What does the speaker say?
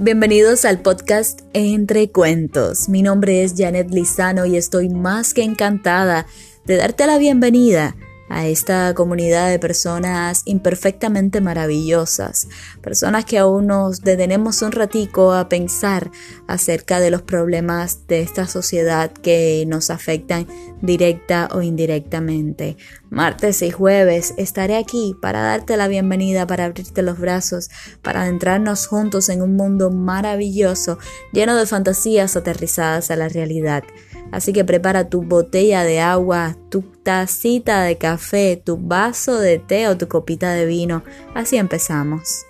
Bienvenidos al podcast Entre Cuentos. Mi nombre es Janet Lizano y estoy más que encantada de darte la bienvenida a esta comunidad de personas imperfectamente maravillosas, personas que aún nos detenemos un ratico a pensar acerca de los problemas de esta sociedad que nos afectan directa o indirectamente. Martes y jueves estaré aquí para darte la bienvenida, para abrirte los brazos, para adentrarnos juntos en un mundo maravilloso, lleno de fantasías aterrizadas a la realidad. Así que prepara tu botella de agua, tu tacita de café, tu vaso de té o tu copita de vino. Así empezamos.